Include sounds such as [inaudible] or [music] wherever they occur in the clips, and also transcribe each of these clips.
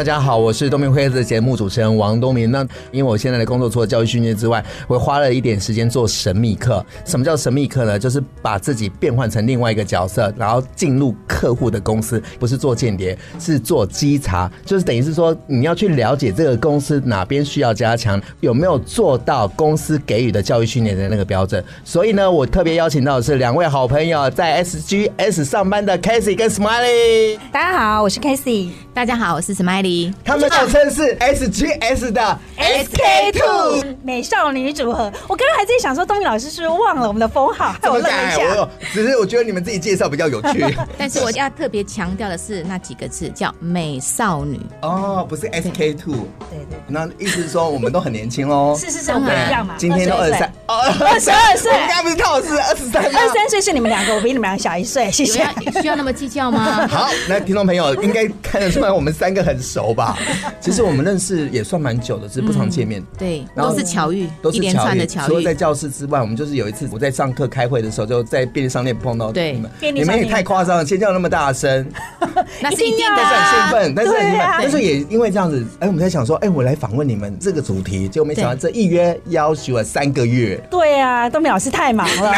大家好，我是东明会的节目主持人王东明。那因为我现在的工作除了教育训练之外，我花了一点时间做神秘课。什么叫神秘课呢？就是把自己变换成另外一个角色，然后进入客户的公司，不是做间谍，是做稽查，就是等于是说你要去了解这个公司哪边需要加强，有没有做到公司给予的教育训练的那个标准。所以呢，我特别邀请到的是两位好朋友，在 SGS 上班的 Casey 跟 Smiley。大家好，我是 Casey。大家好，我是 Smiley。他们号称是 SGS 的 SK Two 美少女组合。我刚刚还在想说，东明老师是不是忘了我们的封号？我愣了一下。只是我觉得你们自己介绍比较有趣。但是我要特别强调的是那几个字，叫美少女。哦，不是 SK Two。对对。那意思是说，我们都很年轻哦。[laughs] 是是是，我们一样嘛。今天都二十三，二十二岁。我们刚刚不是套是二十三？二十三岁是你们两个，我比你们俩小一岁。谢谢。需要那么计较吗？[laughs] 好，那听众朋友应该看得出来，我们三个很熟吧？[laughs] 其实我们认识也算蛮久的，只是不常见面。对，都是巧遇，都是一连串的巧遇。除了在教室之外，我们就是有一次我在上课开会的时候，就在便利商店碰到你们。你们也太夸张了，尖叫那么大声，那是一定的，很兴奋。但是你们，但是也因为这样子，哎，我们在想说，哎，我来访问你们这个主题，结果没想到这一约要求了三个月。对啊，东明老师太忙了。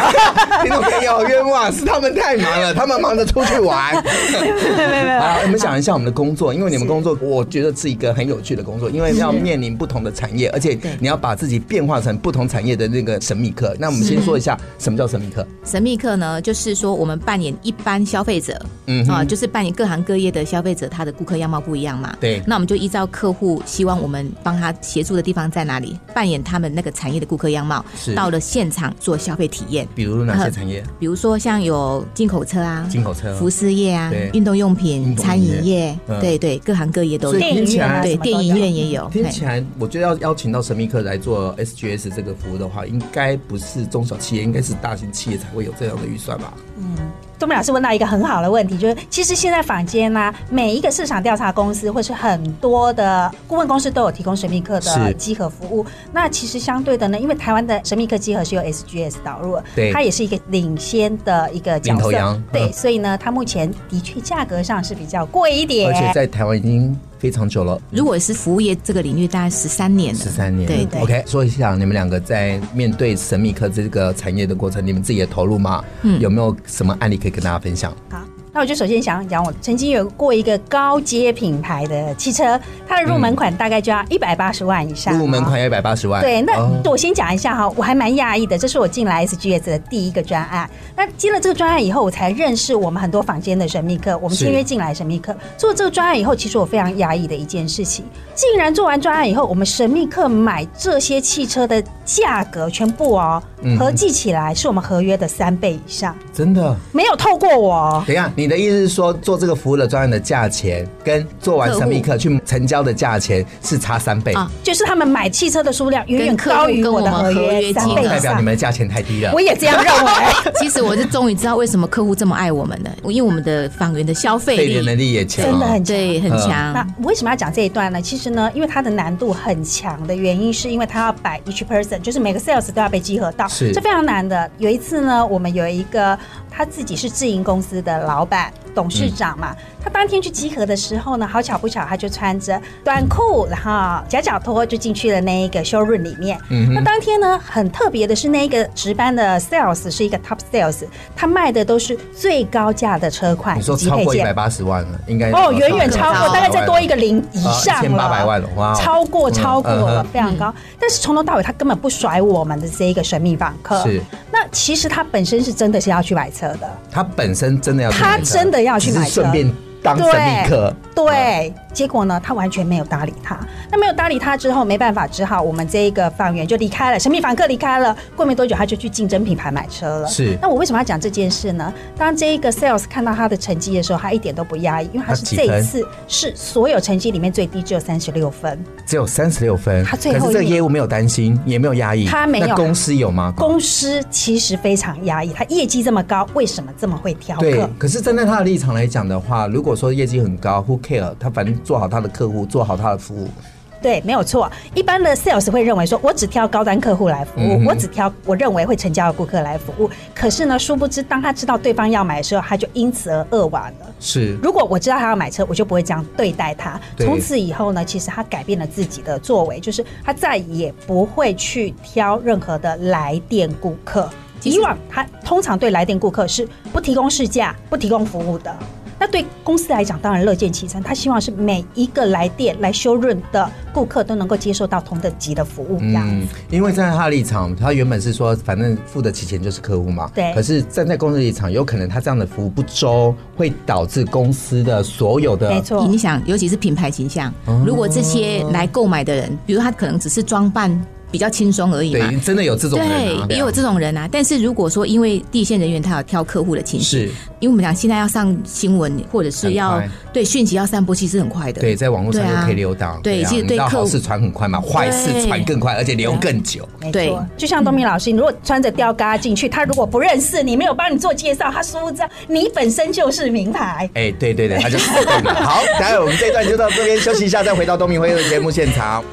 听众朋友冤枉，是他们太忙了，他们忙着出去玩。没有没有没有。好，我们讲一下我们的工作，因为你们工作，我觉得是一个很有趣的工作，因为要面临不同的产业，而且你要把自己变化成不同产业的那个神秘客。那我们先说一下什么叫神秘客？神秘客呢，就是说我们扮演一般消费者，嗯啊，就是扮演各行各业的消费者，他的顾客样貌不一样嘛。对。那我们就依照客户希望我们帮他协助的地方在哪里，扮演他们那个产业的顾客样貌，是到了现场做消费体验。比如哪些产业？比如说像有进口车啊，进口车、服饰业啊，运动用品、餐饮业，对对，各行各业都有。电影院对，电影院也有。听起来，我觉得要邀请到神秘客来做 SGS 这个服务的话，应该不是中小企业，应该是大型企业才会有这样的预算吧？嗯。东明老师问到一个很好的问题，就是其实现在坊间呢，每一个市场调查公司或是很多的顾问公司都有提供神秘客的集合服务。那其实相对的呢，因为台湾的神秘客集合是由 SGS 导入，对，它也是一个领先的一个角色，对，所以呢，它目前的确价格上是比较贵一点，而且在台湾已经。非常久了，如果是服务业这个领域，大概十三年了。十三年，对对。OK，说一下你们两个在面对神秘客这个产业的过程，你们自己的投入吗？嗯，有没有什么案例可以跟大家分享？好。那我就首先想讲，我曾经有过一个高阶品牌的汽车，它的入门款大概就要一百八十万以上。入门款要一百八十万。对，那我先讲一下哈，我还蛮讶异的，这是我进来 SGS 的第一个专案。那接了这个专案以后，我才认识我们很多坊间的神秘客。我们签约进来神秘客做这个专案以后，其实我非常讶异的一件事情，竟然做完专案以后，我们神秘客买这些汽车的价格全部哦，合计起来是我们合约的三倍以上。真的？没有透过我？等一下。你的意思是说，做这个服务的专案的价钱，跟做完神秘客去成交的价钱是差三倍啊？就是他们买汽车的数量远远高于我的合约三倍，代表你们的价钱太低了。[laughs] 我也这样认为。[laughs] 其实我是终于知道为什么客户这么爱我们了，因为我们的访员的消费力能力也强，真的很强，对，很强。那为什么要讲这一段呢？其实呢，因为它的难度很强的原因，是因为它要摆 each person，就是每个 sales 都要被集合到，是这非常难的。有一次呢，我们有一个他自己是自营公司的老板。back. 董事长嘛，他当天去集合的时候呢，好巧不巧，他就穿着短裤，然后夹脚拖就进去了那一个 showroom 里面。嗯，那当天呢，很特别的是，那一个值班的 sales 是一个 top sales，他卖的都是最高价的车款。你说超过一百八十万了，应该哦，远远超过，大概再多一个零以上了，千八百万了，哇，超过超过了，非常高。但是从头到尾，他根本不甩我们的这一个神秘访客。是，那其实他本身是真的是要去买车的，他本身真的要，他真的。要去买车，顺便当神秘客，对，结果呢，他完全没有搭理他。那没有搭理他之后，没办法，只好我们这一个房源就离开了，神秘房客离开了。过没多久，他就去竞争品牌买车了。是。那我为什么要讲这件事呢？当这一个 sales 看到他的成绩的时候，他一点都不压抑，因为他是这一次是所有成绩里面最低，只有三十六分。只有三十六分。他最后这个业务没有担心，也没有压抑。他没有。公司有吗？公司其实非常压抑。他业绩这么高，为什么这么会挑客？对。可是站在他的立场来讲的话，如果说业绩很高，Who care？他反正做好他的客户，做好他的服务。对，没有错。一般的 sales 会认为说，我只挑高端客户来服务，嗯、我只挑我认为会成交的顾客来服务。可是呢，殊不知，当他知道对方要买的时候，他就因此而扼腕了。是。如果我知道他要买车，我就不会这样对待他。从此以后呢，其实他改变了自己的作为，就是他再也不会去挑任何的来电顾客。以往他通常对来电顾客是不提供试驾、不提供服务的。那对公司来讲，当然乐见其成。他希望是每一个来电来修润的顾客都能够接受到同等级的服务。嗯，因为站在他的立场，他原本是说，反正付得起钱就是客户嘛。对。可是站在公司立场，有可能他这样的服务不周，会导致公司的所有的没错影响，尤其是品牌形象。如果这些来购买的人，比如他可能只是装扮。比较轻松而已嘛，对，真的有这种人、啊，对，也有这种人啊。但是如果说因为第一线人员他有挑客户的情绪，是，因为我们讲现在要上新闻或者是要对讯息要散播，其实很快的，对，在网络上就可以留到，对，其实对客户是传很快嘛，坏事传更快，而且留更久，对。就像东明老师，你如果穿着吊嘎进去，他如果不认识你，没有帮你做介绍，他殊不知你本身就是名牌。哎，对对对，他就是。好，待会我们这一段就到这边休息一下，再回到东明辉的节目现场。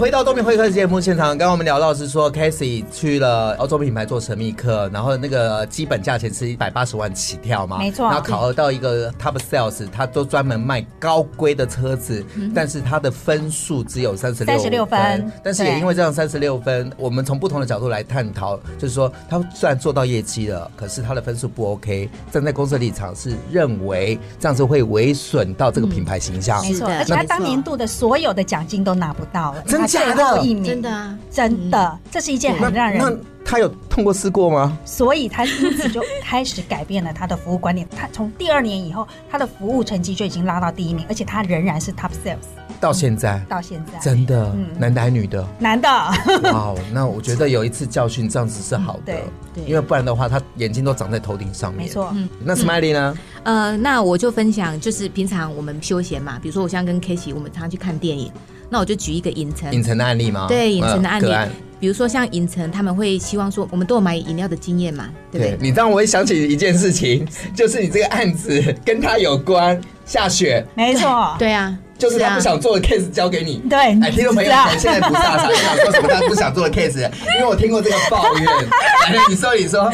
回到东明会客节目现场，刚刚我们聊到是说，Casey 去了欧洲品牌做神秘客，然后那个基本价钱是一百八十万起跳嘛，没错。然后考核到一个 Top Sales，他都专门卖高规的车子，嗯、但是他的分数只有三十六分。三十六分。但是也因为这样三十六分，我们从不同的角度来探讨，就是说他虽然做到业绩了，可是他的分数不 OK。站在公司的立场是认为这样子会毁损到这个品牌形象。没错，而且他当年度的所有的奖金都拿不到了。真。最后一名，真的啊，真的，嗯、这是一件很让人。他有痛过试过吗？所以他因此就开始改变了他的服务观念。他从第二年以后，他的服务成绩就已经拉到第一名，而且他仍然是 top sales。到现在，到现在，真的，嗯、男的还是女的？男的。哇，那我觉得有一次教训这样子是好的，对，对，因为不然的话，他眼睛都长在头顶上面。没错，嗯。那 Smiley 呢？呃，那我就分享，就是平常我们休闲嘛，比如说我像跟 k a s e y 我们常常去看电影。那我就举一个影城，影城的案例吗？对，影城的案例，嗯、比如说像影城，他们会希望说，我们都有买饮料的经验嘛，对不对？对，你让我会想起一件事情，就是你这个案子跟他有关，下雪，没错，对啊。就是他不想做的 case 交给你，对，哎，听众朋友，我现在不傻傻，想说什么他不想做的 case，因为我听过这个抱怨。来，[laughs] 你说，你说，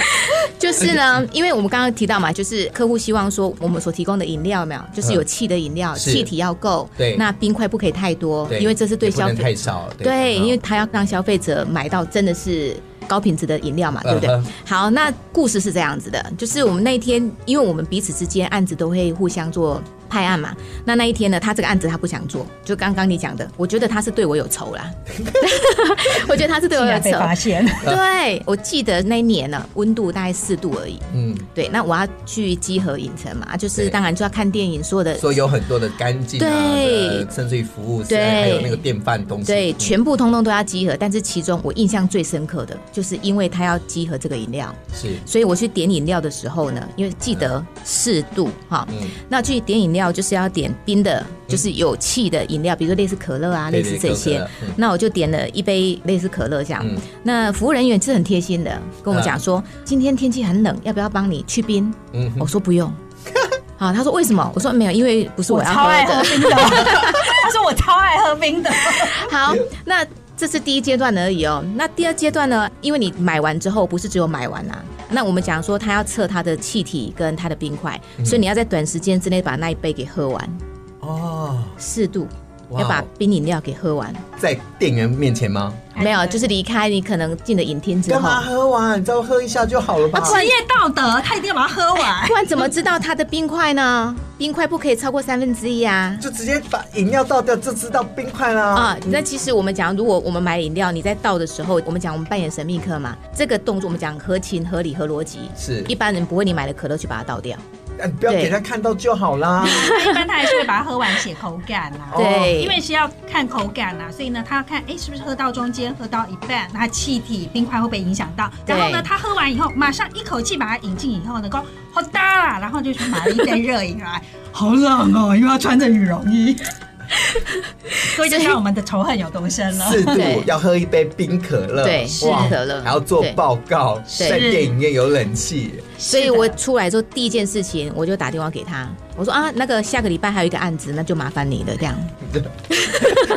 就是呢，因为我们刚刚提到嘛，就是客户希望说，我们所提供的饮料有没有，就是有气的饮料，气体要够，对，那冰块不可以太多，因为这是对消费太少，对，因为他要让消费者买到真的是高品质的饮料嘛，对不对？好，那故事是这样子的，就是我们那天，因为我们彼此之间案子都会互相做。派案嘛，那那一天呢，他这个案子他不想做，就刚刚你讲的，我觉得他是对我有仇啦。[laughs] 我觉得他是对我有仇。发现。对，我记得那一年呢，温度大概四度而已。嗯，对。那我要去集合影城嘛，就是当然就要看电影，所有的。所以有很多的干净、啊，对，甚至于服务，对，还有那个电饭东西，对，全部通通都要集合。但是其中我印象最深刻的就是，因为他要集合这个饮料，是，所以我去点饮料的时候呢，因为记得四度哈，嗯，那去点饮料。就是要点冰的，就是有气的饮料，比如说类似可乐啊，类似这些。那我就点了一杯类似可乐这样。那服务人员是很贴心的，跟我讲说，今天天气很冷，要不要帮你去冰？我说不用。[laughs] 好，他说为什么？我说没有，因为不是我要喝冰的。[laughs] 他说我超爱喝冰的。好，那这是第一阶段而已哦。那第二阶段呢？因为你买完之后，不是只有买完啊。那我们讲说，他要测他的气体跟他的冰块，嗯、所以你要在短时间之内把那一杯给喝完。哦，适度，要把冰饮料给喝完，在店员面前吗？没有，就是离开你可能进了影厅之后。干嘛喝完？你知道喝一下就好了吧？[laughs] 职业道德，他一定要把它喝完，[laughs] 不然怎么知道它的冰块呢？冰块不可以超过三分之一啊！就直接把饮料倒掉，就知道冰块啦。啊，那其实我们讲，如果我们买饮料，你在倒的时候，我们讲我们扮演神秘客嘛，这个动作我们讲合情合理合逻辑，是一般人不会你买了可乐去把它倒掉。你不要给他看到就好啦。一般他还是会把它喝完写口感啦。[laughs] 对，因为是要看口感啦，所以呢，他要看哎是不是喝到中间，喝到一半，那气体冰块会不会影响到？然后呢，他喝完以后，马上一口气把它饮进以后呢，够好大啦，然后就去买了一杯热饮来，好冷哦，因为他穿着羽绒衣。[laughs] 所以就像我们的仇恨有多深了。四度要喝一杯冰可乐，对，是冰可乐，还要做报告，在电影院有冷气。所以我出来之后第一件事情，我就打电话给他，我说啊，那个下个礼拜还有一个案子，那就麻烦你了，这样。[laughs]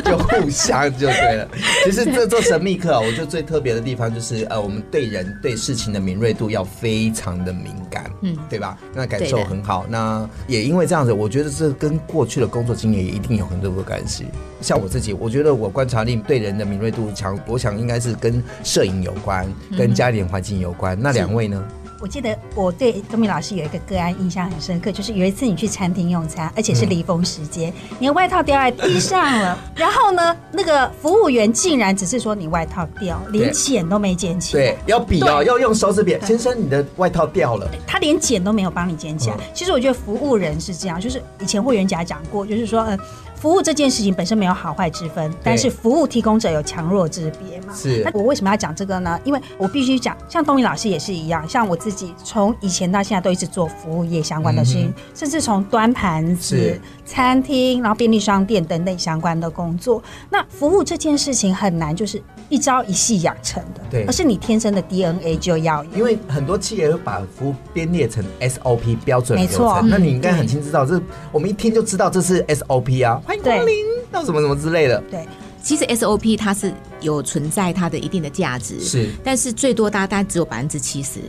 就互相就对了。其实这做神秘客啊，我觉得最特别的地方就是呃，我们对人对事情的敏锐度要非常的敏感，嗯，对吧？那感受很好。那也因为这样子，我觉得这跟过去的工作经验也一定有很多的关系。像我自己，我觉得我观察力对人的敏锐度强，我想应该是跟摄影有关，跟家庭环境有关。那两位呢？我记得我对东明老师有一个个案印象很深刻，就是有一次你去餐厅用餐，而且是离峰时间，嗯、你的外套掉在地上了，然后呢，那个服务员竟然只是说你外套掉，连捡都没捡起来。对，要比哦，要用手指比。先生，你的外套掉了，他连捡都没有帮你捡起来。嗯、其实我觉得服务人是这样，就是以前霍元甲讲过，就是说，呃。服务这件事情本身没有好坏之分，但是服务提供者有强弱之别嘛？是。那我为什么要讲这个呢？因为我必须讲，像东明老师也是一样，像我自己从以前到现在都一直做服务业相关的事情，嗯、甚至从端盘子、餐厅，然后便利商店等等相关的工作。那服务这件事情很难，就是一朝一夕养成的，对，而是你天生的 DNA 就要有。因为很多企业会把服务编列成 SOP 标准流程，没错。那你应该很清楚知道，这我们一听就知道这是 SOP 啊。欢迎光临，到什么什么之类的。对，其实 SOP 它是有存在它的一定的价值，是，但是最多大概只有百分之七十，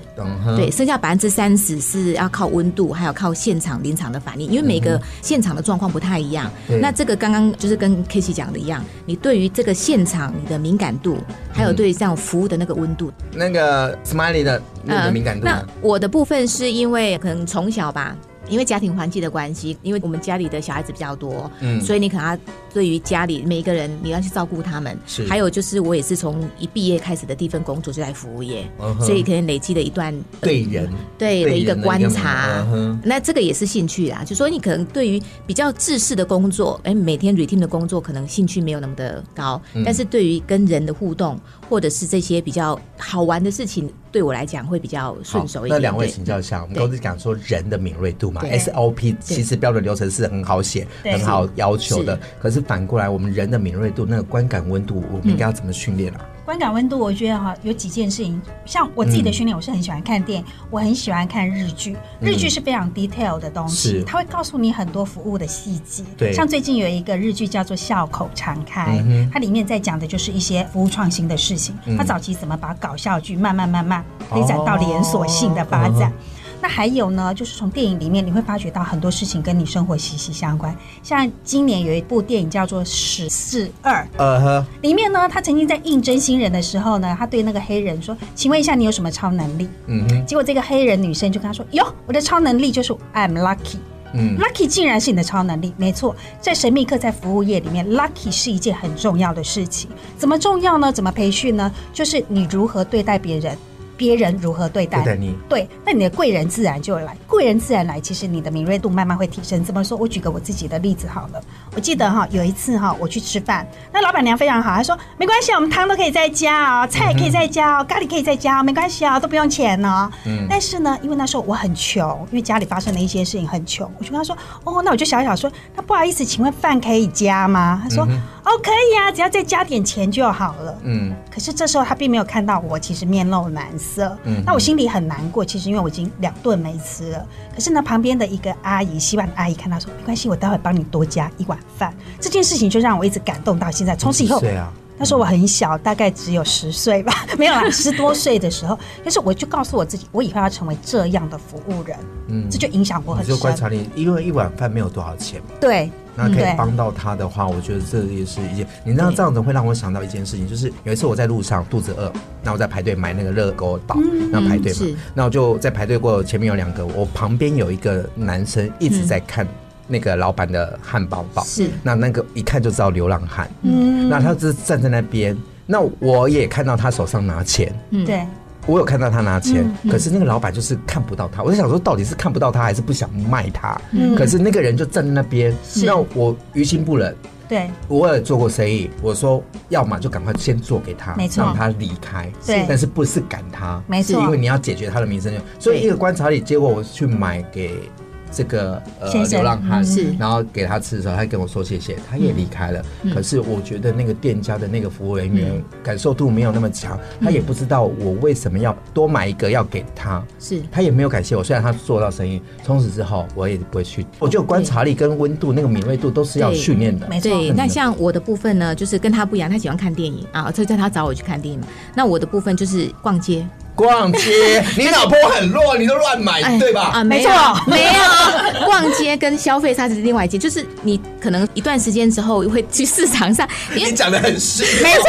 对，剩下百分之三十是要靠温度，还有靠现场临场的反应，因为每个现场的状况不太一样。那这个刚刚就是跟 k a s e y 讲的一样，你对于这个现场你的敏感度，还有对于这样服务的那个温度，那个 Smiley 的那个敏感度。那我的部分是因为可能从小吧。因为家庭环境的关系，因为我们家里的小孩子比较多，嗯，所以你可能要对于家里每一个人，你要去照顾他们。是，还有就是我也是从一毕业开始的第一份工作就在服务业，所以可能累积了一段对人对的一个观察。嗯、那这个也是兴趣啦，就说你可能对于比较制式的工作，哎，每天 routine 的工作可能兴趣没有那么的高，嗯、但是对于跟人的互动或者是这些比较好玩的事情。对我来讲会比较顺手一点。那两位请教一下，我们都是讲说人的敏锐度嘛，SOP 其实标准流程是很好写、很好要求的。可是反过来，我们人的敏锐度，那个观感温度，我们应该要怎么训练啊？观感温度，我觉得哈有几件事情，像我自己的训练，我是很喜欢看电影，我很喜欢看日剧。日剧是非常 detail 的东西，它会告诉你很多服务的细节。对，像最近有一个日剧叫做《笑口常开》，它里面在讲的就是一些服务创新的事情。它早期怎么把搞笑剧慢慢慢慢推展到连锁性的发展。那还有呢，就是从电影里面你会发觉到很多事情跟你生活息息相关。像今年有一部电影叫做《十四二》，呃呵，里面呢，他曾经在应征新人的时候呢，他对那个黑人说：“请问一下，你有什么超能力？”嗯哼，结果这个黑人女生就跟他说：“哟，我的超能力就是 I'm lucky。”嗯，lucky 竟然是你的超能力，没错，在神秘客在服务业里面，lucky 是一件很重要的事情。怎么重要呢？怎么培训呢？就是你如何对待别人。别人如何对待你？对，那你的贵人自然就来，贵人自然来。其实你的敏锐度慢慢会提升。怎么说？我举个我自己的例子好了。我记得哈，有一次哈，我去吃饭，那老板娘非常好，她说没关系，我们汤都可以再加哦，菜也可以再加哦，咖喱可以再加哦，没关系啊，都不用钱哦。嗯。但是呢，因为那时候我很穷，因为家里发生了一些事情很穷，我就跟她说，哦，那我就小小说，那不好意思，请问饭可以加吗？她说，哦，可以啊，只要再加点钱就好了。嗯。可是这时候他并没有看到我，其实面露难色。嗯，那我心里很难过。其实因为我已经两顿没吃了，可是呢，旁边的一个阿姨，洗碗的阿姨看到说，没关系，我待会帮你多加一碗饭。这件事情就让我一直感动到现在。从此以后，对啊，那时候我很小，大概只有十岁吧，[laughs] 没有啦，十多岁的时候，但是我就告诉我自己，我以后要成为这样的服务人。嗯，这就影响我很深。就观察你，因为一碗饭没有多少钱。对。那可以帮到他的话，我觉得这也是一件。你知道这样子会让我想到一件事情，就是有一次我在路上肚子饿，那我在排队买那个热狗堡，那排队嘛，那我就在排队过，前面有两个，我旁边有一个男生一直在看那个老板的汉堡包，是那那个一看就知道流浪汉，嗯，那他就是站在那边，那我也看到他手上拿钱，嗯，对。我有看到他拿钱，可是那个老板就是看不到他。我就想说，到底是看不到他，还是不想卖他？可是那个人就站在那边，那我于心不忍。对，我也做过生意，我说要么就赶快先做给他，让他离开。对，但是不是赶他，没错，因为你要解决他的名声。所以一个观察力，结果我去买给。这个呃流浪汉是，然后给他吃的时候，他跟我说谢谢，他也离开了。可是我觉得那个店家的那个服务人员感受度没有那么强，他也不知道我为什么要多买一个要给他，是他也没有感谢我。虽然他做到生意，从此之后我也不会去。我觉得观察力跟温度那个敏锐度都是要训练的。没错。那像我的部分呢，就是跟他不一样，他喜欢看电影啊，所以叫他找我去看电影嘛。那我的部分就是逛街。逛街，[laughs] 你老婆很弱，你都乱买，哎、对吧？啊，没错，没有。[laughs] 逛街跟消费它是另外一件，就是你可能一段时间之后会去市场上。[laughs] 你讲得很是，没错，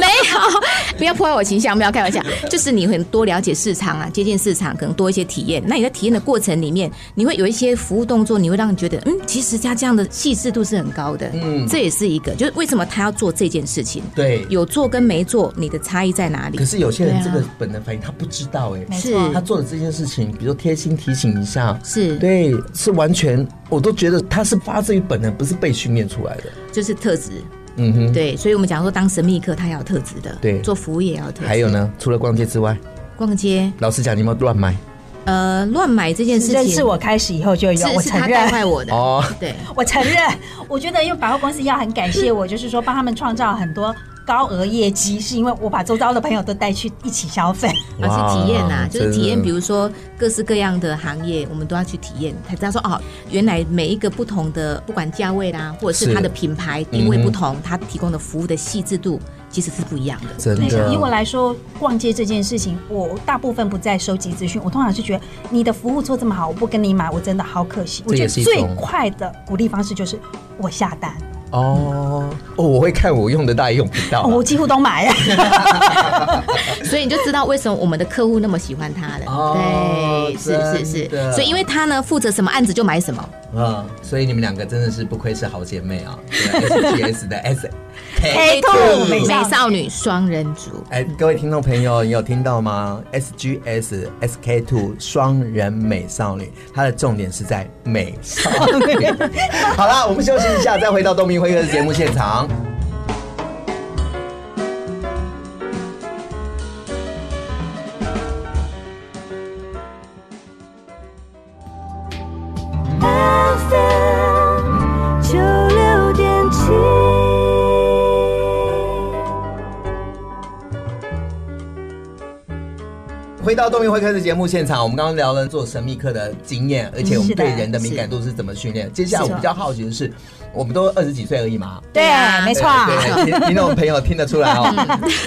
没有，不要破坏我形象，不要开玩笑。就是你很多了解市场啊，接近市场，可能多一些体验。那你在体验的过程里面，你会有一些服务动作，你会让你觉得，嗯，其实他这样的细致度是很高的。嗯，这也是一个，就是为什么他要做这件事情？对，有做跟没做，你的差异在哪里？可是有些人这个。本能反应，他不知道哎、欸，是。他做的这件事情，比如说贴心提醒一下，是。对，是完全，我都觉得他是发自于本能，不是被训练出来的，就是特质，嗯哼，对，所以我们讲说当神秘客，他要有特质的，对，做服务也要特质。还有呢，除了逛街之外，逛街，老实讲，你有没有乱买？呃，乱买这件事情。是我开始以后就有，我承认，带坏我的。哦，对，[laughs] 我承认，我觉得因为百货公司要很感谢我，就是说帮他们创造很多。高额业绩是因为我把周遭的朋友都带去一起消费，[laughs] 而是体验呐，就是体验，比如说各式各样的行业，我们都要去体验，才知道说哦，原来每一个不同的，不管价位啦，或者是它的品牌定位不同，它提供的服务的细致度其实是不一样的。真的，以我来说，逛街这件事情，我大部分不在收集资讯，我通常是觉得你的服务做这么好，我不跟你买，我真的好可惜。我觉得最快的鼓励方式就是我下单。哦哦，我会看我用得到用不到，我几乎都买，[laughs] [laughs] 所以你就知道为什么我们的客户那么喜欢他了。哦，对，是是是，所以因为他呢负责什么案子就买什么。嗯，所以你们两个真的是不愧是好姐妹啊！SGS 的 S K Two 美少女双人组。哎，各位听众朋友，你有听到吗？SGS S K Two 双人美少女，它的重点是在美少女。[laughs] 好了，我们休息一下，再回到东明辉哥的节目现场。回到东明会客的节目现场，我们刚刚聊了做神秘客的经验，而且我们对人的敏感度是怎么训练。接下来我比较好奇的是，我们都二十几岁而已嘛？[laughs] 对啊，没错。听听众朋友听得出来哦。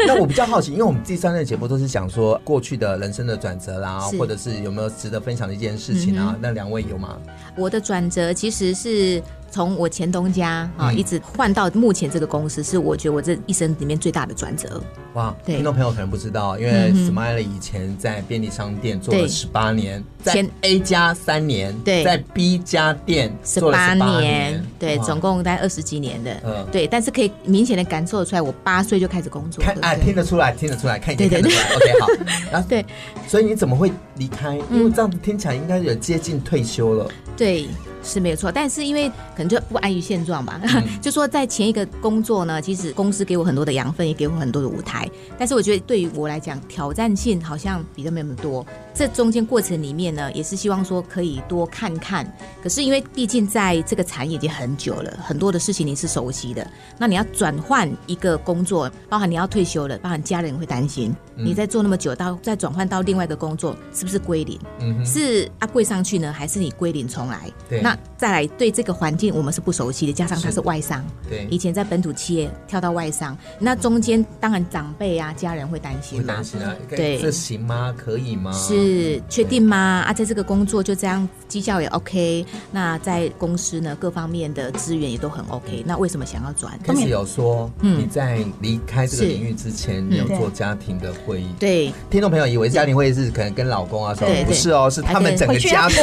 那我比较好奇，因为我们第三类节目都是讲说过去的人生的转折啦，或者是有没有值得分享的一件事情啊？那两位有吗？我的转折其实是。从我前东家啊，一直换到目前这个公司，是我觉得我这一生里面最大的转折。哇，听众朋友可能不知道，因为 Smiley 以前在便利商店做了十八年，在 A 加三年，对，在 B 家店十八年，对，总共大概二十几年的，嗯，对。但是可以明显的感受出来，我八岁就开始工作，看啊，听得出来，听得出来，看一点看得出来。OK，好。[laughs] 然后对，所以你怎么会离开？因为这样子听起来应该有接近退休了。对。是没有错，但是因为可能就不安于现状吧，嗯、[laughs] 就说在前一个工作呢，其实公司给我很多的养分，也给我很多的舞台，但是我觉得对于我来讲，挑战性好像比较没有那么多。这中间过程里面呢，也是希望说可以多看看。可是因为毕竟在这个产业已经很久了，很多的事情你是熟悉的，那你要转换一个工作，包含你要退休了，包含家人会担心，嗯、你在做那么久到再转换到另外一个工作，是不是归零？嗯、是 upgrade 上去呢，还是你归零重来？对那再来对这个环境我们是不熟悉的，加上他是外商，对，以前在本土企业跳到外商，那中间当然长辈啊、家人会担心，会担心啊，对，这行吗？可以吗？是确定吗？啊，在这个工作就这样，绩效也 OK，那在公司呢，各方面的资源也都很 OK，那为什么想要转？开始有说，嗯，你在离开这个领域之前，你有做家庭的会议，对，听众朋友以为家庭会议是可能跟老公啊什么，不是哦，是他们整个家族，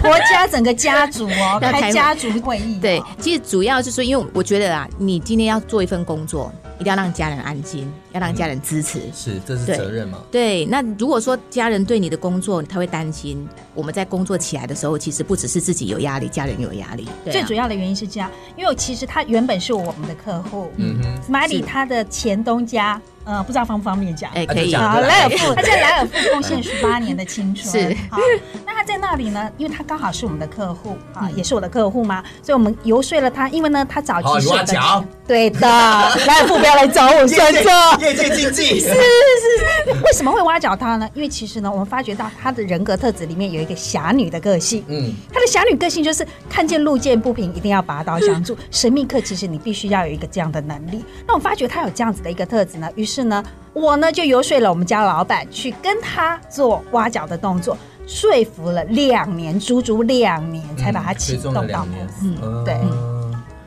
婆家整个家族哦，开家族会议。对，其实主要就是说，因为我觉得啊，你今天要做一份工作，一定要让家人安心，要让家人支持，是，这是责任嘛？对，那如果说家人对你的工作他会担心，我们在工作起来的时候，其实不只是自己有压力，家人有压力。最主要的原因是这样，因为其实他原本是我们的客户，嗯哼，Smiley 他的前东家。呃，不知道方不方便讲？哎，可以。好，莱尔富，[laughs] 他在莱尔富贡献十八年的青春。[laughs] 是。好，那他在那里呢？因为他刚好是我们的客户啊，也是我的客户嘛，所以我们游说了他。因为呢，他早期是。挖角。对的，莱尔富不要来找我算账。业界经济。[laughs] 是是是。为什么会挖角他呢？因为其实呢，我们发觉到他的人格特质里面有一个侠女的个性。嗯。他的侠女个性就是看见路见不平，一定要拔刀相助。神秘客其实你必须要有一个这样的能力。那我发觉他有这样子的一个特质呢，于是呢。我呢就游说了我们家老板去跟他做挖角的动作，说服了两年，足足两年才把他启动到公司。嗯，对。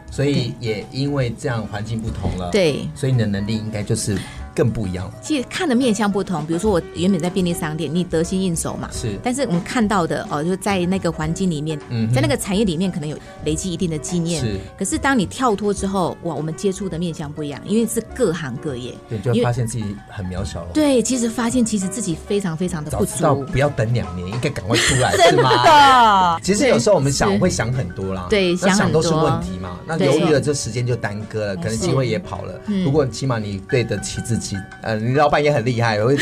所以也因为这样环境不同了，对，所以你的能力应该就是。更不一样了。其实看的面向不同，比如说我原本在便利商店，你得心应手嘛。是。但是我们看到的哦，就在那个环境里面，嗯，在那个产业里面，可能有累积一定的经验。是。可是当你跳脱之后，哇，我们接触的面向不一样，因为是各行各业。对，就会发现自己很渺小了。对，其实发现其实自己非常非常的不足。早知道不要等两年，应该赶快出来，[laughs] 是吗？的。其实有时候我们想会想很多啦。对，想很多。都是问题嘛。那犹豫了，这时间就耽搁了，可能机会也跑了。不过起码你对得起自己，呃，你。老板也很厉害，我会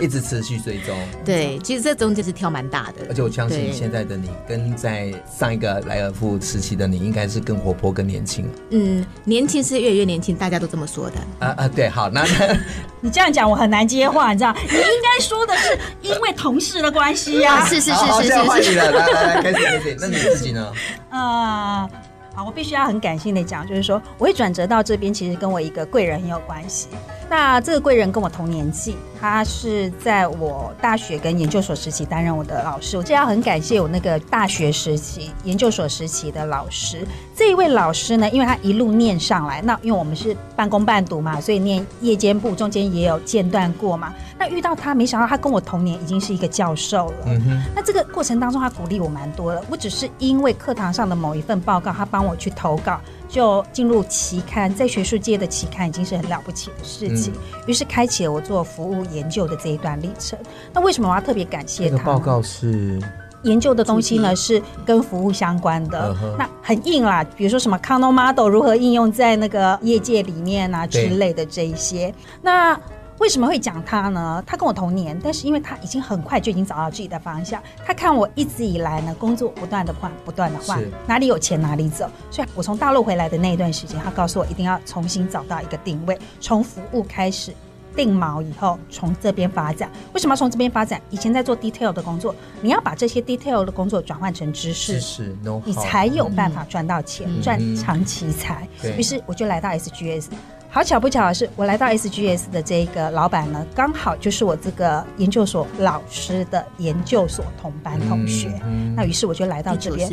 一直持续追踪。[laughs] 对，其实这中间是跳蛮大的，而且我相信现在的你跟在上一个莱尔富时期的你，应该是更活泼、更年轻。嗯，年轻是越来越年轻，大家都这么说的。啊啊，对，好，那 [laughs] 你这样讲我很难接话，你知道？你应该说的是因为同事的关系呀。是是是是是。换你了，来来来，开始开始。那你自己呢？啊，[laughs] 好，我必须要很感性的讲，就是说我会转折到这边，其实跟我一个贵人很有关系。那这个贵人跟我同年纪，他是在我大学跟研究所时期担任我的老师。我这要很感谢我那个大学时期、研究所时期的老师。这一位老师呢，因为他一路念上来，那因为我们是半工半读嘛，所以念夜间部，中间也有间断过嘛。那遇到他，没想到他跟我同年，已经是一个教授了。那这个过程当中，他鼓励我蛮多的。我只是因为课堂上的某一份报告，他帮我去投稿。就进入期刊，在学术界的期刊已经是很了不起的事情，于、嗯、是开启了我做服务研究的这一段历程。那为什么我要特别感谢他？报告是研究的东西呢，是跟服务相关的，那很硬啦。比如说什么 Kano Model 如何应用在那个业界里面啊之类的这一些，那。为什么会讲他呢？他跟我同年，但是因为他已经很快就已经找到自己的方向。他看我一直以来呢，工作不断的换，不断的换，哪里有钱哪里走。所以我从大陆回来的那一段时间，他告诉我一定要重新找到一个定位，从服务开始定锚以后，从这边发展。为什么要从这边发展？以前在做 detail 的工作，你要把这些 detail 的工作转换成知识，知识你才有办法赚到钱，赚、嗯、长期财。于是我就来到 SGS。好巧不巧的是，我来到 SGS 的这个老板呢，刚好就是我这个研究所老师的研究所同班同学。嗯嗯、那于是我就来到这边。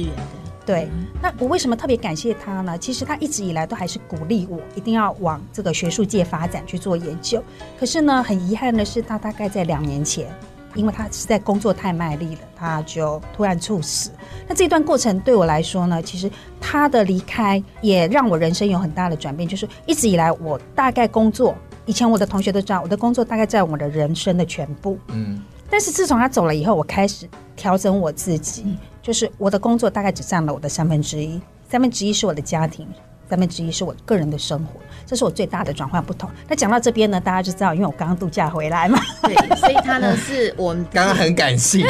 对，那我为什么特别感谢他呢？其实他一直以来都还是鼓励我一定要往这个学术界发展去做研究。可是呢，很遗憾的是，他大概在两年前。因为他实在工作太卖力了，他就突然猝死。那这段过程对我来说呢，其实他的离开也让我人生有很大的转变。就是一直以来，我大概工作，以前我的同学都知道，我的工作大概在我的人生的全部。嗯。但是自从他走了以后，我开始调整我自己，就是我的工作大概只占了我的三分之一，三分之一是我的家庭。三分之一是我个人的生活，这是我最大的转换不同。那讲到这边呢，大家就知道，因为我刚刚度假回来嘛，对，所以他呢 [laughs] 是我们刚刚很感性，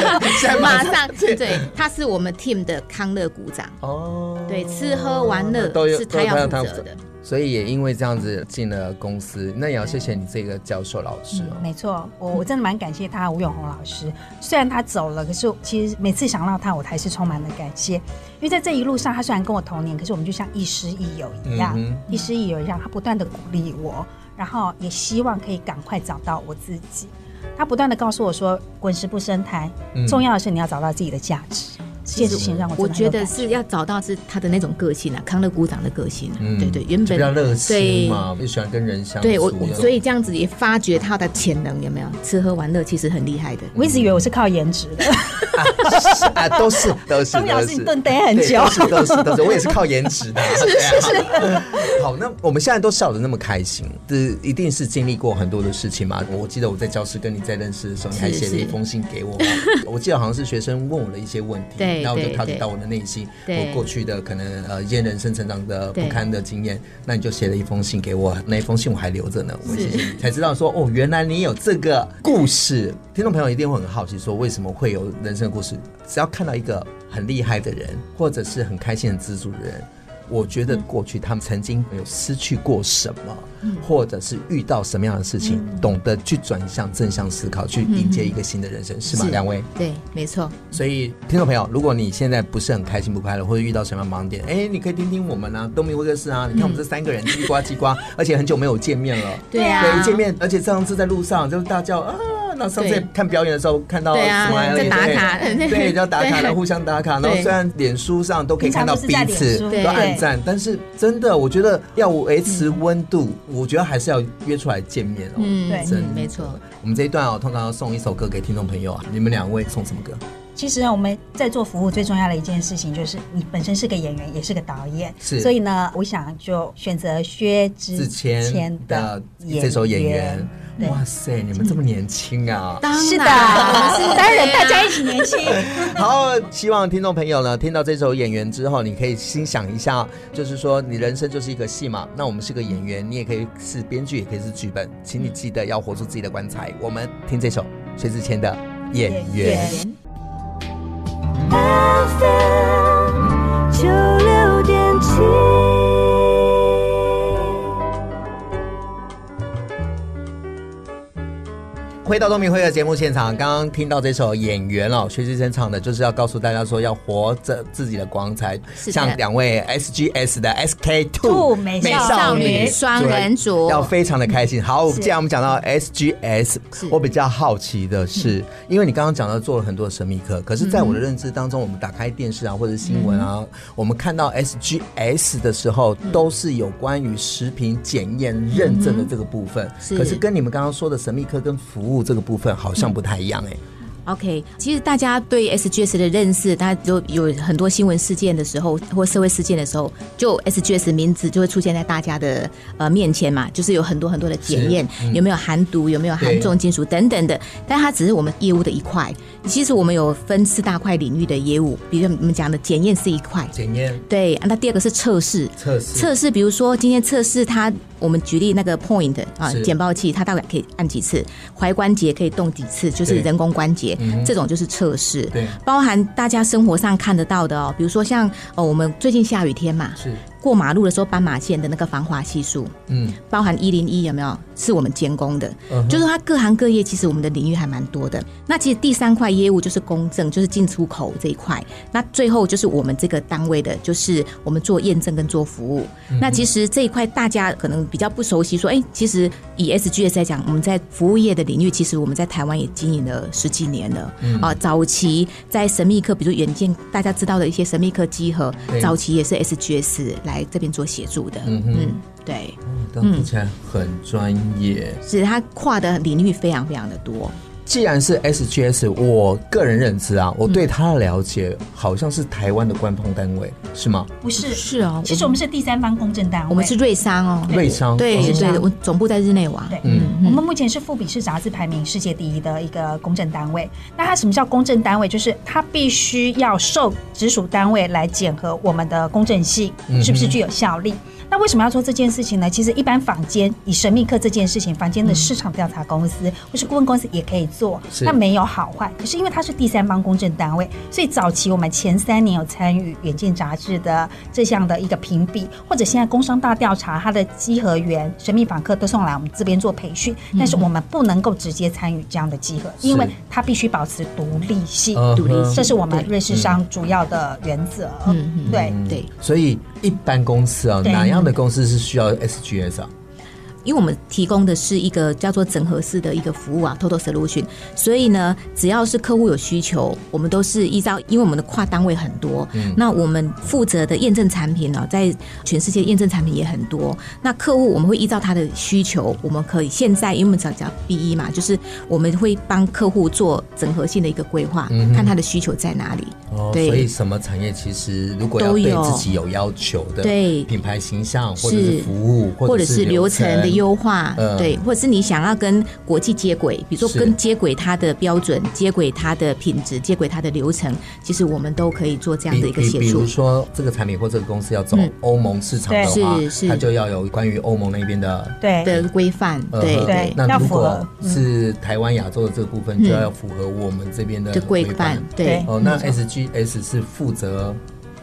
[laughs] 马上对，他是我们 team 的康乐股长哦。对，吃喝玩乐都是他要负责的。所以也因为这样子进了公司，那也要谢谢你这个教授老师哦。嗯、没错，我我真的蛮感谢他吴永红老师。虽然他走了，可是其实每次想到他，我还是充满了感谢。因为在这一路上，他虽然跟我同年，可是我们就像亦师亦友一样，嗯、亦师亦友一样，他不断的鼓励我，然后也希望可以赶快找到我自己。他不断的告诉我说：“滚石不生苔，嗯、重要的是你要找到自己的价值。”这件事情让我我觉得是要找到是他的那种个性啊，康乐股长的个性啊，嗯、对对，原本比较热情嘛，就喜欢跟人相处。对我，所以这样子也发掘他的潜能，有没有？吃喝玩乐其实很厉害的。我一直以为我是靠颜值的，[laughs] 啊，都是都是。[laughs] 表示你等等很久，都是都是都是，我也是靠颜值的。[laughs] 是是是。好，那我们现在都笑得那么开心，这一定是经历过很多的事情嘛？我记得我在教室跟你在认识的时候，你还写了一封信给我，我记得好像是学生问我的一些问题。对。然后就调节到我的内心，我过去的可能呃一些人生成长的不堪的经验，那你就写了一封信给我，那一封信我还留着呢。我谢谢你，才知道说哦，原来你有这个故事。听众朋友一定会很好奇，说为什么会有人生的故事？只要看到一个很厉害的人，或者是很开心很知足的人。我觉得过去他们曾经有失去过什么，嗯、或者是遇到什么样的事情，嗯、懂得去转向正向思考，去迎接一个新的人生，嗯、是吗？两位对，没错。所以听众朋友，如果你现在不是很开心不快乐，或者遇到什么样盲点，哎，你可以听听我们啊，东明会客室啊。你看我们这三个人叽呱叽呱，而且很久没有见面了。对啊，对，一见面，而且上次在路上就是大叫啊。那上次看表演的时候，看到什么？在打卡，[laughs] 对，要打卡，然后互相打卡。然后虽然脸书上都可以看到彼此都暗赞，但是真的，我觉得要维持温度，我觉得还是要约出来见面哦。嗯，对，没错。我们这一段哦，通常要送一首歌给听众朋友啊。你们两位送什么歌？其实我们在做服务最重要的一件事情，就是你本身是个演员，也是个导演。是。所以呢，我想就选择薛之谦的这首《演员》。哇塞，你们这么年轻啊！是的，当然大家一起年轻。[laughs] 好，希望听众朋友呢，听到这首演员之后，你可以心想一下，就是说你人生就是一个戏嘛。那我们是个演员，你也可以是编剧，也可以是剧本，请你记得要活出自己的棺材。我们听这首薛之谦的《演员》。三分就六点起回到东明辉的节目现场，刚刚听到这首演员哦，薛之谦唱的，就是要告诉大家说，要活着自己的光彩。像两位 SGS 的 SK Two 美少女。双人组，要非常的开心。好，既然我们讲到 SGS，我比较好奇的是，嗯、因为你刚刚讲到做了很多神秘客，可是在我的认知当中，我们打开电视啊或者新闻啊，嗯、我们看到 SGS 的时候，都是有关于食品检验认证的这个部分。是。可是跟你们刚刚说的神秘客跟服务。这个部分好像不太一样哎。OK，其实大家对 SGS 的认识，大家就有很多新闻事件的时候，或社会事件的时候，就 SGS 名字就会出现在大家的呃面前嘛，就是有很多很多的检验，嗯、有没有含毒，有没有含重金属等等的，但它只是我们业务的一块。其实我们有分四大块领域的业务，比如我们讲的检验是一块，检验。对，那第二个是测试，测试。测试，比如说今天测试它。我们举例那个 point 啊，简报器，它大概可以按几次，踝关节可以动几次，就是人工关节，嗯、这种就是测试。对，包含大家生活上看得到的哦，比如说像哦，我们最近下雨天嘛，是。过马路的时候，斑马线的那个防滑系数，嗯，包含一零一有没有？是我们监工的，就是它各行各业，其实我们的领域还蛮多的。那其实第三块业务就是公证，就是进出口这一块。那最后就是我们这个单位的，就是我们做验证跟做服务。嗯、那其实这一块大家可能比较不熟悉，说，哎、欸，其实以 SGS 来讲，我们在服务业的领域，其实我们在台湾也经营了十几年了。嗯、啊，早期在神秘客，比如远见大家知道的一些神秘客稽核，对早期也是 SGS 来。来这边做协助的，嗯嗯，对，嗯，听起来很专业，是他跨的领域非常非常的多。既然是 SGS，我个人认知啊，我对他的了解好像是台湾的官方单位，是吗？不是，是哦。其实我们是第三方公证单位，我们是瑞商哦，瑞商，对对，我总部在日内瓦。对，嗯，我们目前是富比士杂志排名世界第一的一个公证单位。那它什么叫公证单位？就是它必须要受直属单位来检核我们的公证性是不是具有效力。那为什么要做这件事情呢？其实一般坊间以神秘客这件事情，坊间的市场调查公司或是顾问公司也可以做，那没有好坏。可是因为它是第三方公证单位，所以早期我们前三年有参与《远见》杂志的这项的一个评比，或者现在工商大调查，它的稽核员、神秘访客都送来我们这边做培训，但是我们不能够直接参与这样的稽核，因为它必须保持独立性，独立性，这是我们瑞士商主要的原则。嗯，对对。所以一般公司啊，哪样的公司是需要 SGS 啊？因为我们提供的是一个叫做整合式的一个服务啊，Total Solution，所以呢，只要是客户有需求，我们都是依照，因为我们的跨单位很多，嗯，那我们负责的验证产品呢，在全世界验证产品也很多，那客户我们会依照他的需求，我们可以现在因为我们讲讲 BE 嘛，就是我们会帮客户做整合性的一个规划，嗯，看他的需求在哪里。哦，对，所以什么产业其实如果要对自己有要求的，对。品牌形象或者是服务或者是流程的。优化，对，或者是你想要跟国际接轨，比如说跟接轨它的标准，接轨它的品质，接轨它的流程，其实我们都可以做这样的一个协助。比如说这个产品或这个公司要走欧盟市场的话，它就要有关于欧盟那边的对的规范，对对。那如果是台湾亚洲的这个部分，就要符合我们这边的规范。对哦，那 SGS 是负责。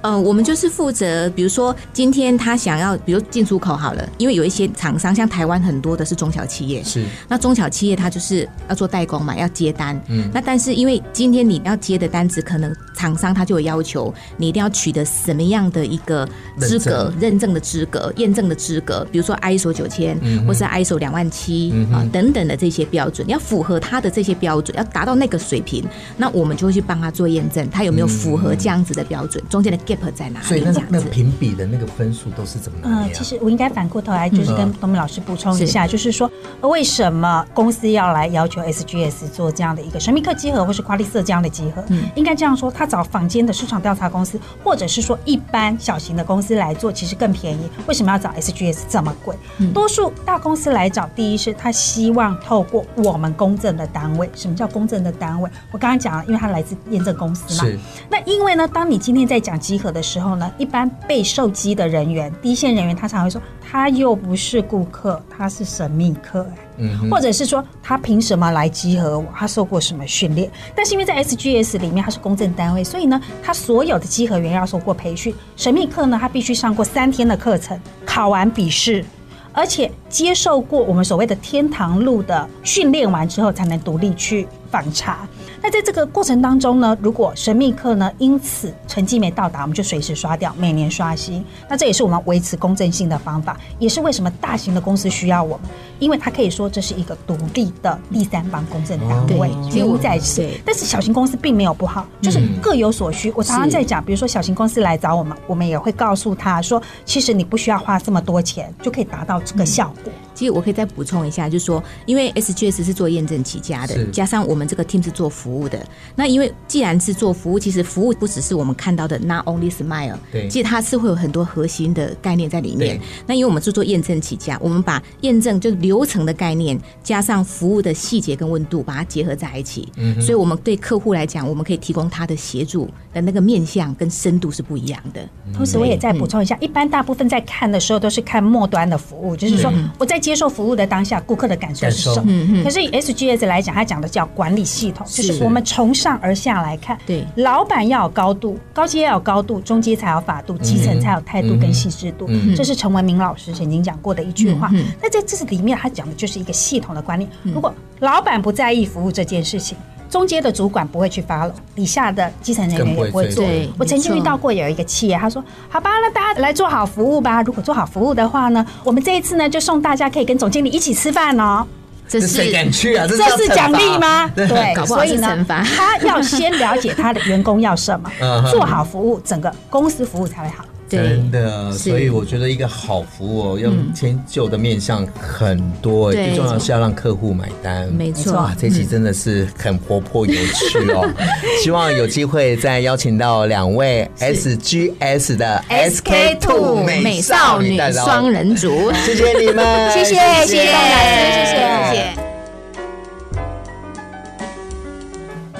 嗯，我们就是负责，比如说今天他想要，比如进出口好了，因为有一些厂商，像台湾很多的是中小企业，是。那中小企业他就是要做代工嘛，要接单，嗯，那但是因为今天你要接的单子，可能厂商他就有要求，你一定要取得什么样的一个资格、认证。的资格、验证的资格，比如说 ISO 九千，或是 ISO 两万七啊等等的这些标准，要符合他的这些标准，要达到那个水平，那我们就会去帮他做验证，他有没有符合这样子的标准，中间的。在哪里？所以那那评比的那个分数都是怎么样？嗯，其实我应该反过头来，就是跟东明老师补充一下，就是说为什么公司要来要求 SGS 做这样的一个神秘客集合，或是 QualiCert 这样的集合？嗯，应该这样说，他找坊间的市场调查公司，或者是说一般小型的公司来做，其实更便宜。为什么要找 SGS 这么贵？多数大公司来找，第一是他希望透过我们公正的单位。什么叫公正的单位？我刚刚讲了，因为他来自验证公司嘛。是。那因为呢，当你今天在讲稽核的时候呢，一般被受激的人员、第一线人员，他常会说，他又不是顾客，他是神秘客，嗯，或者是说他凭什么来集合我？他受过什么训练？但是因为在 SGS 里面，他是公证单位，所以呢，他所有的集合员要受过培训，神秘客呢，他必须上过三天的课程，考完笔试，而且接受过我们所谓的天堂路的训练完之后，才能独立去访查。那在这个过程当中呢，如果神秘客呢因此成绩没到达，我们就随时刷掉，每年刷新。那这也是我们维持公正性的方法，也是为什么大型的公司需要我们，因为他可以说这是一个独立的第三方公证单位，原因在此。但是小型公司并没有不好，就是各有所需。我常常在讲，比如说小型公司来找我们，我们也会告诉他说，其实你不需要花这么多钱就可以达到这个效果。其实我可以再补充一下，就是说，因为 SGS 是做验证起家的，加上我们这个 team 是做服务的。那因为既然是做服务，其实服务不只是我们看到的 not only smile，对，其实它是会有很多核心的概念在里面。那因为我们是做验证起家，我们把验证就流程的概念加上服务的细节跟温度，把它结合在一起。嗯，所以我们对客户来讲，我们可以提供他的协助的那个面向跟深度是不一样的。同时，我也再补充一下，一般大部分在看的时候都是看末端的服务，就是说我在接受服务的当下，顾客的感受是什么？可是以 SGS 来讲，它讲的叫管理系统，就是我们从上而下来看，对，老板要有高度，高阶要有高度，中阶才有法度，基层才有态度跟细致度。这是陈文明老师曾经讲过的一句话。那在这是里面，他讲的就是一个系统的管理。如果老板不在意服务这件事情，中间的主管不会去 follow，底下的基层人员也不会做。我曾经遇到过有一个企业，他说：“好吧，那大家来做好服务吧。如果做好服务的话呢，我们这一次呢就送大家可以跟总经理一起吃饭哦。”这是谁敢去啊？这是奖励吗？对，所以呢，他要先了解他的员工要什么，[laughs] 做好服务，整个公司服务才会好。真的，所以我觉得一个好服务哦，要迁就的面向很多，最重要是要让客户买单。没错，哇，这期真的是很活泼有趣哦。[laughs] 希望有机会再邀请到两位 SGS 的 SK Two 美少女双人组，[laughs] 谢谢你们，[laughs] 谢谢谢谢老师，谢谢谢谢。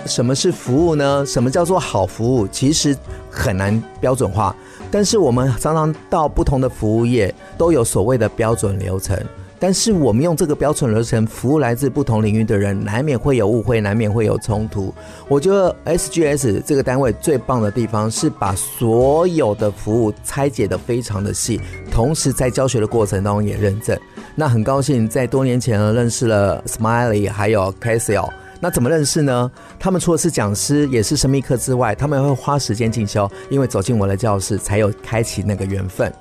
什么是服务呢？什么叫做好服务？其实很难标准化。但是我们常常到不同的服务业，都有所谓的标准流程。但是我们用这个标准流程服务来自不同领域的人，难免会有误会，难免会有冲突。我觉得 SGS 这个单位最棒的地方是把所有的服务拆解得非常的细，同时在教学的过程当中也认证。那很高兴在多年前呢认识了 Smiley 还有 Casio。那怎么认识呢？他们除了是讲师，也是神秘客之外，他们会花时间进修，因为走进我的教室，才有开启那个缘分。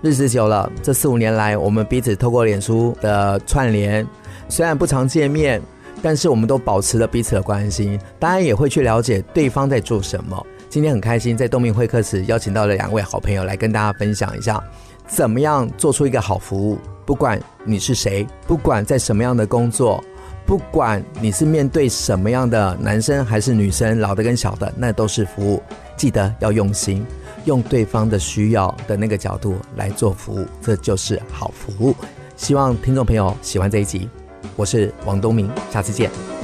日子久了，这四五年来，我们彼此透过脸书的串联，虽然不常见面，但是我们都保持了彼此的关心，当然也会去了解对方在做什么。今天很开心，在东明会客室邀请到了两位好朋友来跟大家分享一下，怎么样做出一个好服务。不管你是谁，不管在什么样的工作，不管你是面对什么样的男生还是女生，老的跟小的，那都是服务。记得要用心。用对方的需要的那个角度来做服务，这就是好服务。希望听众朋友喜欢这一集，我是王东明，下次见。